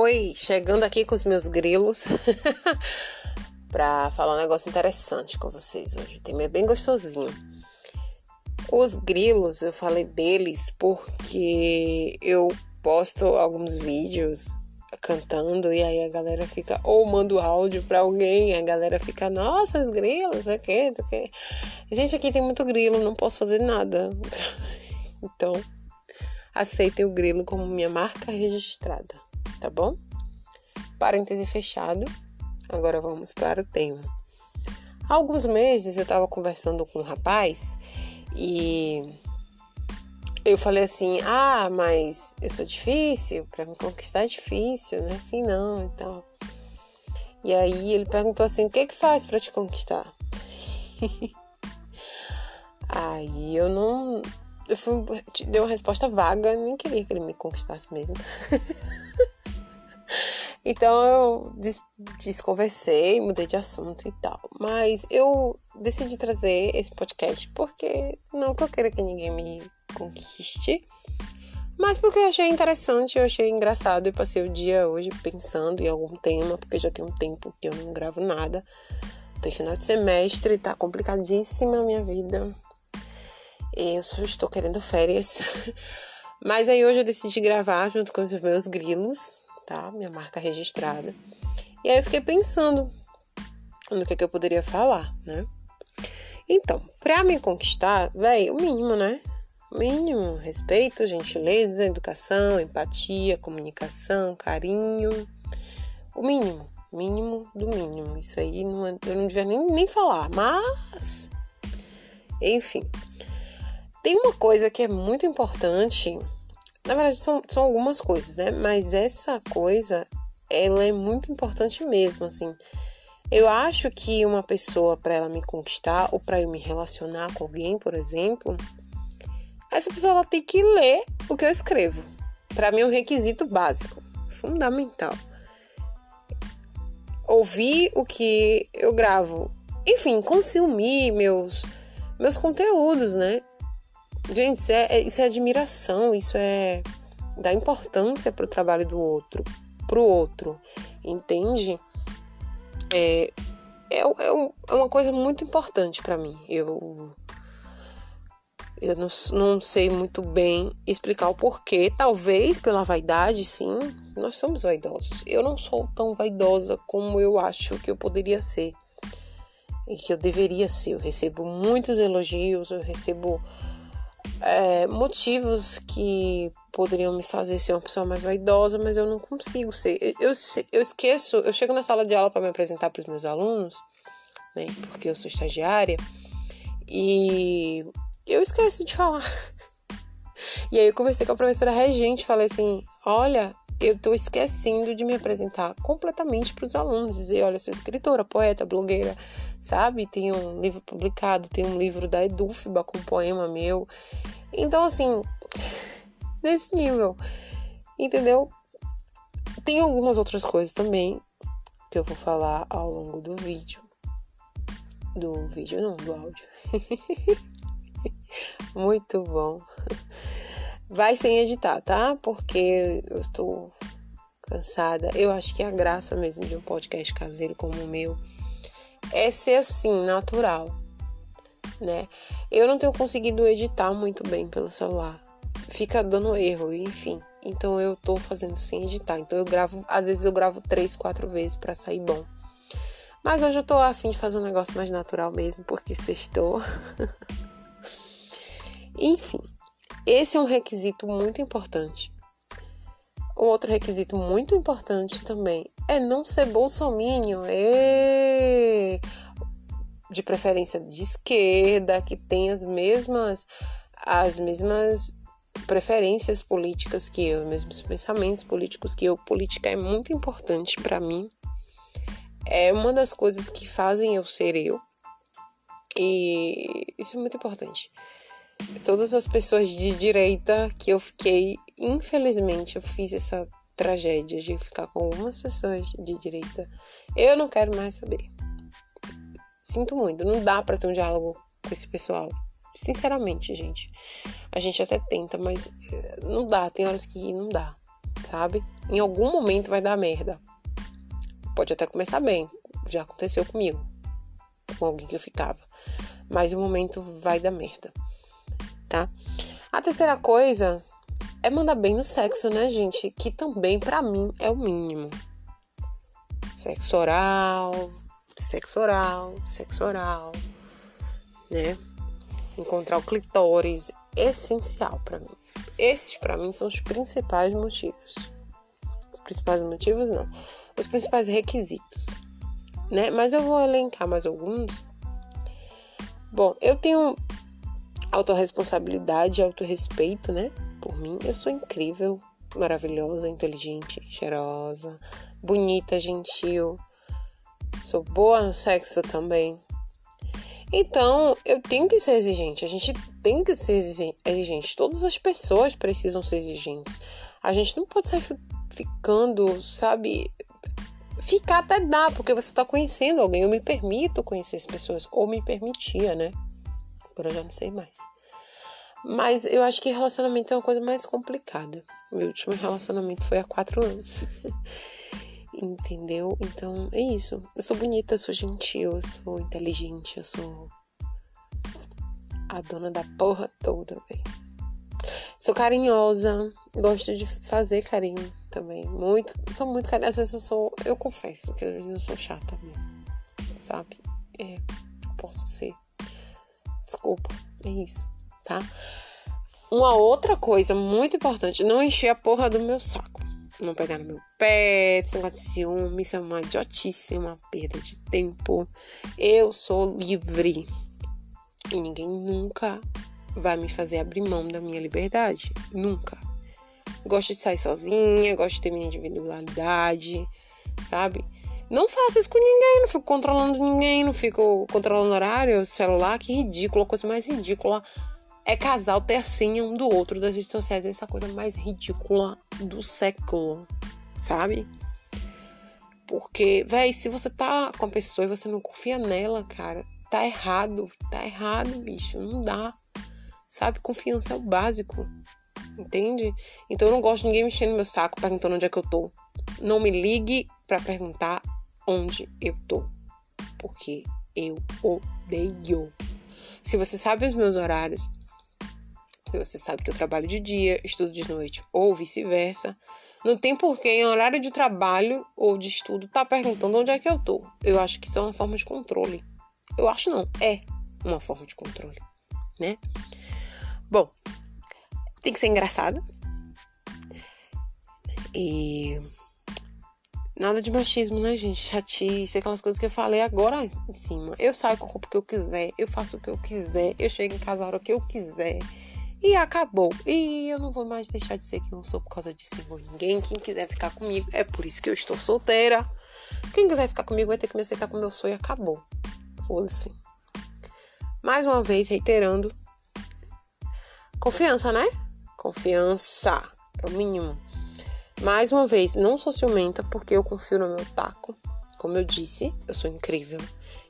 Oi, chegando aqui com os meus grilos para falar um negócio interessante com vocês hoje. O tema é bem gostosinho. Os grilos, eu falei deles porque eu posto alguns vídeos cantando e aí a galera fica ou mando áudio para alguém, a galera fica, nossa, os grilos, o que, o que. Gente, aqui tem muito grilo, não posso fazer nada. então, aceitem o grilo como minha marca registrada, tá bom? Parêntese fechado. Agora vamos para o tema. Há alguns meses eu estava conversando com um rapaz e eu falei assim: Ah, mas eu sou difícil, para me conquistar é difícil, não é assim não e tal. E aí ele perguntou assim: O que é que faz para te conquistar? aí eu não. Eu fui, dei uma resposta vaga, nem queria que ele me conquistasse mesmo. Então eu des desconversei, mudei de assunto e tal. Mas eu decidi trazer esse podcast porque não que eu queira que ninguém me conquiste, mas porque eu achei interessante, eu achei engraçado e passei o dia hoje pensando em algum tema, porque já tem um tempo que eu não gravo nada. Tô em final de semestre, tá complicadíssima a minha vida. Eu só estou querendo férias. Mas aí hoje eu decidi gravar junto com os meus grilos tá? Minha marca registrada. E aí eu fiquei pensando no que, que eu poderia falar, né? Então, pra me conquistar, velho, o mínimo, né? Mínimo, respeito, gentileza, educação, empatia, comunicação, carinho. O mínimo, mínimo do mínimo. Isso aí não, é, eu não devia nem, nem falar, mas. Enfim. Tem uma coisa que é muito importante na verdade, são, são algumas coisas, né? Mas essa coisa, ela é muito importante mesmo, assim. Eu acho que uma pessoa, para ela me conquistar ou para eu me relacionar com alguém, por exemplo, essa pessoa ela tem que ler o que eu escrevo. Para mim é um requisito básico, fundamental. Ouvir o que eu gravo, enfim, consumir meus meus conteúdos, né? Gente, isso é, é, isso é admiração, isso é dar importância para o trabalho do outro, para o outro, entende? É, é, é, é uma coisa muito importante para mim. Eu, eu não, não sei muito bem explicar o porquê, talvez pela vaidade, sim, nós somos vaidosos. Eu não sou tão vaidosa como eu acho que eu poderia ser e que eu deveria ser. Eu recebo muitos elogios, eu recebo é, motivos que poderiam me fazer ser uma pessoa mais vaidosa, mas eu não consigo ser. Eu, eu esqueço, eu chego na sala de aula para me apresentar para os meus alunos, né, porque eu sou estagiária, e eu esqueço de falar. E aí eu conversei com a professora regente, falei assim: olha, eu estou esquecendo de me apresentar completamente para os alunos, dizer, olha, eu sou escritora, poeta, blogueira, sabe? Tem um livro publicado, tem um livro da Edufba com um poema meu. Então, assim, nesse nível, entendeu? Tem algumas outras coisas também que eu vou falar ao longo do vídeo. Do vídeo, não, do áudio. Muito bom. Vai sem editar, tá? Porque eu estou cansada. Eu acho que a graça mesmo de um podcast caseiro como o meu é ser assim, natural, né? Eu não tenho conseguido editar muito bem pelo celular. Fica dando erro, enfim. Então eu tô fazendo sem editar. Então eu gravo, às vezes eu gravo três, quatro vezes para sair bom. Mas hoje eu tô afim de fazer um negócio mais natural mesmo, porque sextou. enfim. Esse é um requisito muito importante. Um outro requisito muito importante também é não ser bolsominion, e... de preferência de esquerda, que tem as mesmas as mesmas preferências políticas que eu, os mesmos pensamentos políticos que eu. Política é muito importante para mim. É uma das coisas que fazem eu ser eu. E isso é muito importante todas as pessoas de direita que eu fiquei, infelizmente, eu fiz essa tragédia de ficar com algumas pessoas de direita. Eu não quero mais saber. Sinto muito, não dá para ter um diálogo com esse pessoal. Sinceramente, gente. A gente até tenta, mas eh, não dá, tem horas que não dá. sabe? Em algum momento vai dar merda. Pode até começar bem, já aconteceu comigo, com alguém que eu ficava. Mas o momento vai dar merda, tá? A terceira coisa é mandar bem no sexo, né, gente? Que também, para mim, é o mínimo. Sexo oral, sexo oral, sexo oral, né? Encontrar o clitóris, essencial para mim. Esses, para mim, são os principais motivos. Os principais motivos, não. Os principais requisitos, né? Mas eu vou elencar mais alguns. Bom, eu tenho autorresponsabilidade autorrespeito, né? Por mim, eu sou incrível, maravilhosa, inteligente, cheirosa, bonita, gentil. Sou boa no sexo também. Então, eu tenho que ser exigente. A gente tem que ser exigente. Todas as pessoas precisam ser exigentes. A gente não pode sair ficando, sabe? Ficar até dá, porque você está conhecendo alguém. Eu me permito conhecer as pessoas. Ou me permitia, né? Agora eu já não sei mais. Mas eu acho que relacionamento é uma coisa mais complicada. Meu último relacionamento foi há quatro anos. Entendeu? Então é isso. Eu sou bonita, eu sou gentil, eu sou inteligente, eu sou a dona da porra toda, velho. Sou carinhosa, gosto de fazer carinho também. Muito, sou muito carinhosa. Às vezes eu sou, eu confesso que às vezes eu sou chata mesmo, sabe? É, posso ser. Desculpa, é isso, tá? Uma outra coisa muito importante, não encher a porra do meu saco. Não pegar no meu pé, esse negócio de ciúme, isso é uma idiotice, uma perda de tempo. Eu sou livre. E ninguém nunca vai me fazer abrir mão da minha liberdade. Nunca. Gosto de sair sozinha, gosto de ter minha individualidade, sabe? Não faço isso com ninguém, não fico controlando ninguém, não fico controlando horário, celular, que ridículo, a coisa mais ridícula é casal ter a senha um do outro das redes sociais, essa coisa mais ridícula do século, sabe? Porque, véi, se você tá com a pessoa e você não confia nela, cara, tá errado, tá errado, bicho, não dá. Sabe? Confiança é o básico, entende? Então eu não gosto de ninguém mexendo no meu saco perguntando onde é que eu tô. Não me ligue para perguntar onde eu tô, porque eu odeio. Se você sabe os meus horários, você sabe que eu trabalho de dia, estudo de noite ou vice-versa, não tem porquê em horário de trabalho ou de estudo tá perguntando onde é que eu tô. Eu acho que isso é uma forma de controle. Eu acho não, é uma forma de controle, né? Bom, tem que ser engraçado. E Nada de machismo, né, gente? Chatice, aquelas coisas que eu falei agora em cima. Eu saio com a roupa que eu quiser, eu faço o que eu quiser, eu chego em casa a hora que eu quiser. E acabou. E eu não vou mais deixar de ser quem eu sou por causa com ninguém. Quem quiser ficar comigo, é por isso que eu estou solteira. Quem quiser ficar comigo vai ter que me aceitar como eu sou e acabou. Foda-se. Mais uma vez, reiterando. Confiança, né? Confiança. É o mínimo. Mais uma vez, não sou ciumenta porque eu confio no meu taco. Como eu disse, eu sou incrível.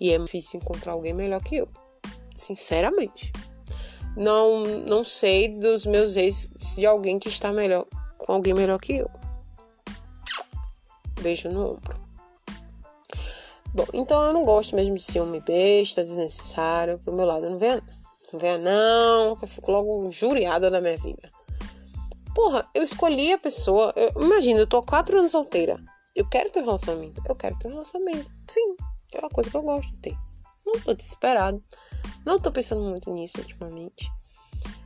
E é difícil encontrar alguém melhor que eu. Sinceramente. Não, não sei dos meus ex de alguém que está melhor com alguém melhor que eu. Beijo no ombro. Bom, então eu não gosto mesmo de ciúme besta, desnecessário. Pro meu lado, não venha não. venha não, eu fico logo injuriada da minha vida. Porra, eu escolhi a pessoa. Eu, imagina, eu tô há quatro anos solteira. Eu quero ter um relacionamento. Eu quero ter um relacionamento. Sim, é uma coisa que eu gosto de ter. Não tô desesperado. Não tô pensando muito nisso ultimamente.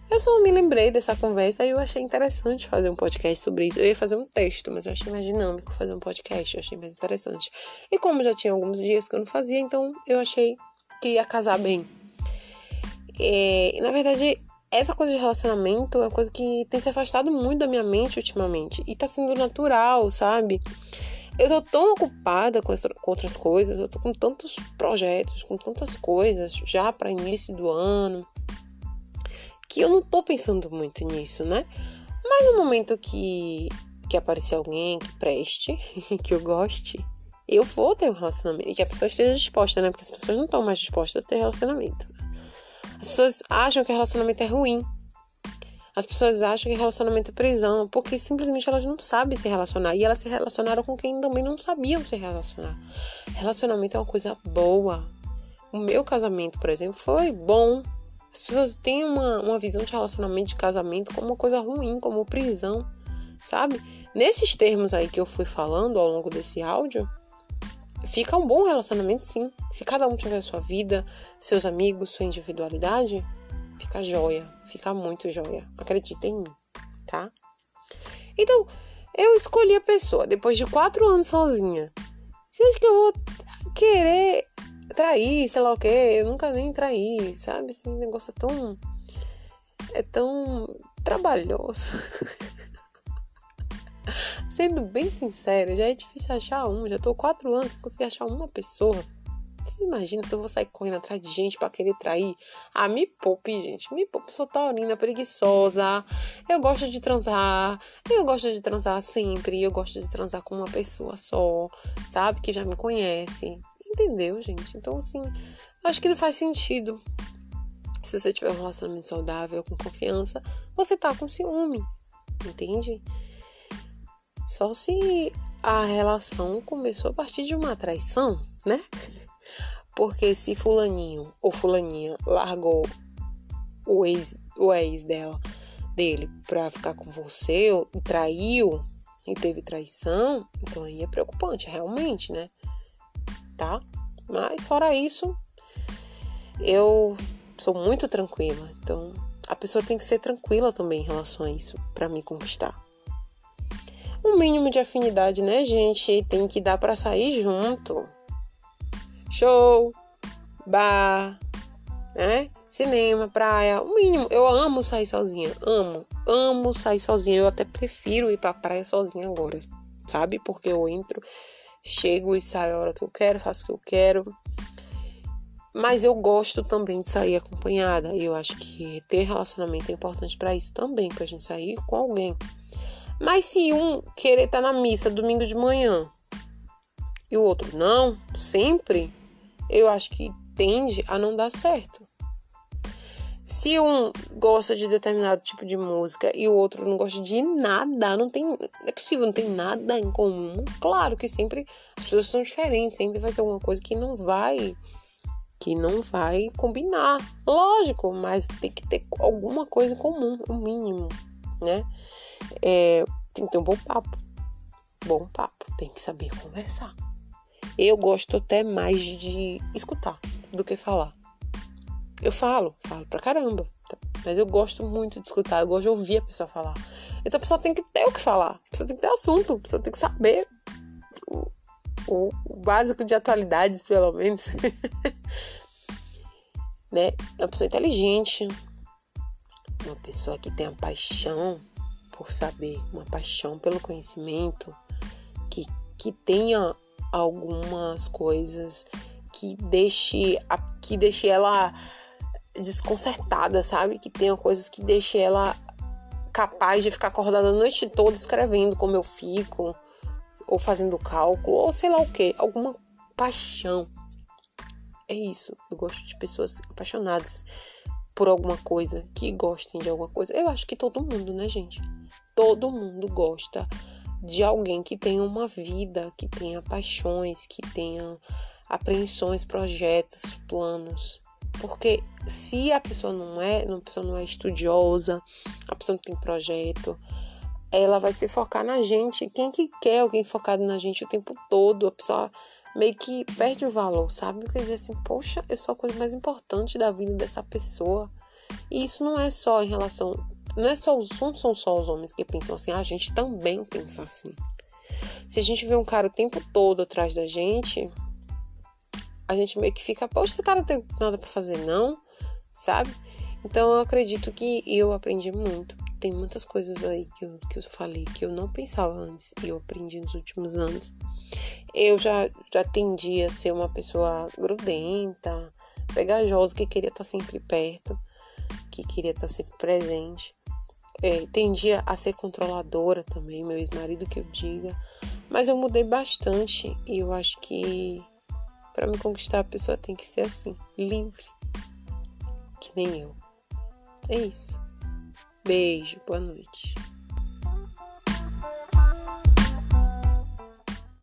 Eu só me lembrei dessa conversa e eu achei interessante fazer um podcast sobre isso. Eu ia fazer um texto, mas eu achei mais dinâmico fazer um podcast. Eu achei mais interessante. E como já tinha alguns dias que eu não fazia, então eu achei que ia casar bem. E, na verdade, essa coisa de relacionamento é uma coisa que tem se afastado muito da minha mente ultimamente. E tá sendo natural, sabe? Eu tô tão ocupada com, com outras coisas, eu tô com tantos projetos, com tantas coisas já para início do ano, que eu não tô pensando muito nisso, né? Mas no momento que, que aparecer alguém que preste, que eu goste, eu vou ter um relacionamento. E que a pessoa esteja disposta, né? Porque as pessoas não estão mais dispostas a ter relacionamento. As pessoas acham que relacionamento é ruim. As pessoas acham que relacionamento é prisão, porque simplesmente elas não sabem se relacionar. E elas se relacionaram com quem também não sabiam se relacionar. Relacionamento é uma coisa boa. O meu casamento, por exemplo, foi bom. As pessoas têm uma, uma visão de relacionamento de casamento como uma coisa ruim, como prisão, sabe? Nesses termos aí que eu fui falando ao longo desse áudio, fica um bom relacionamento sim. Se cada um tiver sua vida, seus amigos, sua individualidade, fica joia, fica muito joia. Acredita em mim, tá? Então, eu escolhi a pessoa depois de quatro anos sozinha. Você acha que eu vou querer trair, sei lá o que? Eu nunca nem traí, sabe? Esse negócio é tão. É tão trabalhoso. Sendo bem sincero, já é difícil achar um. Já tô quatro anos sem conseguir achar uma pessoa. Você imagina se eu vou sair correndo atrás de gente para querer trair? Ah, me poupe, gente. Me poupe. Sou taurina, preguiçosa. Eu gosto de transar. Eu gosto de transar sempre. Eu gosto de transar com uma pessoa só, sabe? Que já me conhece. Entendeu, gente? Então, assim, acho que não faz sentido. Se você tiver um relacionamento saudável, com confiança, você tá com ciúme. Entende? Só se a relação começou a partir de uma traição, né? Porque se fulaninho ou fulaninha largou o ex, o ex dela, dele pra ficar com você, ou traiu e teve traição, então aí é preocupante, realmente, né? Tá? Mas fora isso, eu sou muito tranquila. Então, a pessoa tem que ser tranquila também em relação a isso para me conquistar um mínimo de afinidade, né, gente? Tem que dar para sair junto. Show, bar, né? Cinema, praia, o mínimo. Eu amo sair sozinha, amo, amo sair sozinha. Eu até prefiro ir pra praia sozinha agora, sabe? Porque eu entro, chego e saio a hora que eu quero, faço o que eu quero. Mas eu gosto também de sair acompanhada. E eu acho que ter relacionamento é importante para isso também, pra gente sair com alguém. Mas se um querer estar tá na missa domingo de manhã e o outro não, sempre, eu acho que tende a não dar certo. Se um gosta de determinado tipo de música e o outro não gosta de nada, não tem, é possível, não tem nada em comum. Claro que sempre as pessoas são diferentes, sempre vai ter alguma coisa que não vai que não vai combinar. Lógico, mas tem que ter alguma coisa em comum, o mínimo, né? é, tem que ter um bom papo. Bom papo, tem que saber conversar. Eu gosto até mais de escutar do que falar. Eu falo, falo pra caramba. Mas eu gosto muito de escutar, eu gosto de ouvir a pessoa falar. Então a pessoa tem que ter o que falar, a pessoa tem que ter assunto, a pessoa tem que saber o, o, o básico de atualidades, pelo menos. né? É uma pessoa inteligente, uma pessoa que tem a paixão por saber, uma paixão pelo conhecimento, que, que tenha algumas coisas que deixe, a, que deixe ela desconcertada, sabe? Que tenha coisas que deixe ela capaz de ficar acordada a noite toda escrevendo como eu fico, ou fazendo cálculo, ou sei lá o que, alguma paixão. É isso. Eu gosto de pessoas apaixonadas por alguma coisa, que gostem de alguma coisa. Eu acho que todo mundo, né, gente? todo mundo gosta de alguém que tenha uma vida, que tenha paixões, que tenha apreensões, projetos, planos. Porque se a pessoa não é, a pessoa não é estudiosa, a pessoa não tem projeto, ela vai se focar na gente. Quem que quer alguém focado na gente o tempo todo? A pessoa meio que perde o valor, sabe? Porque diz assim, poxa, eu sou a coisa mais importante da vida dessa pessoa. E isso não é só em relação não, é só os, não são só os homens que pensam assim, a gente também pensa assim. Se a gente vê um cara o tempo todo atrás da gente, a gente meio que fica, poxa, esse cara não tem nada para fazer, não, sabe? Então eu acredito que eu aprendi muito. Tem muitas coisas aí que eu, que eu falei que eu não pensava antes e eu aprendi nos últimos anos. Eu já, já tendi a ser uma pessoa grudenta, pegajosa, que queria estar sempre perto, que queria estar sempre presente é, tendia a ser controladora também, meu ex-marido que eu diga. Mas eu mudei bastante e eu acho que para me conquistar a pessoa tem que ser assim, livre. Que nem eu. É isso. Beijo, boa noite.